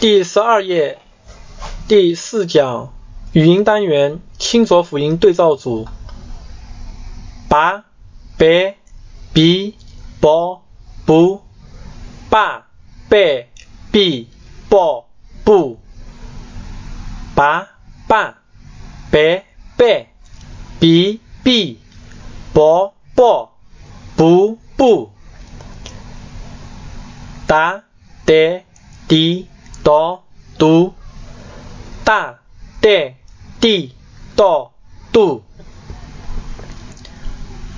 第十二页第四讲语音单元清浊辅音对照组。八、白、比、波、不、八、白、比、波、不、八、八、白、白、比、比、波、波、不、不、达、得、的、多、度、大、得、地、多、度。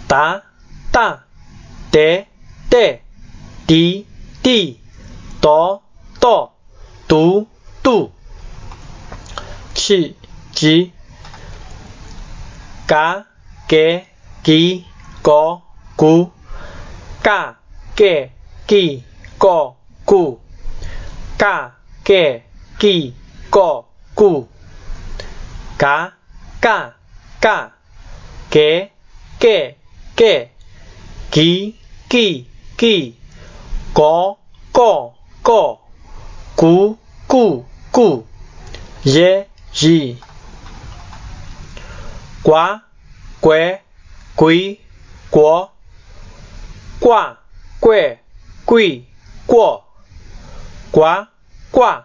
达、大、得、得、的、地、多、多、度、度。七、几、嘎、给、给、个、咕、嘎、给、给、个、咕、嘎、给、给、个、咕、嘎、嘎、嘎、给、给。给，给，给，给，个，个，个，咕，咕，咕，耶，耶，呱，呱，龟，过，挂，怪，贵，过，呱，呱，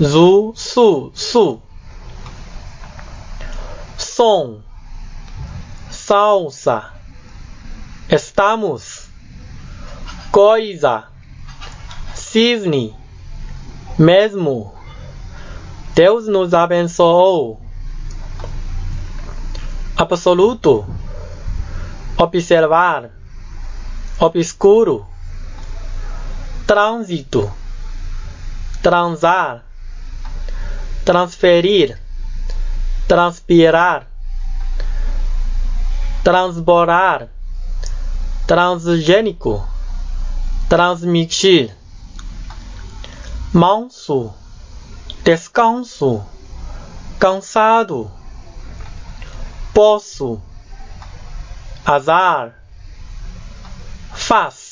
zu, su, su, som, salsa. Estamos, coisa, cisne, mesmo. Deus nos abençoou. Absoluto, observar, obscuro, trânsito, transar, transferir, transpirar, transbordar transgênico, transmitir, manso, descanso, cansado, poço, azar, faz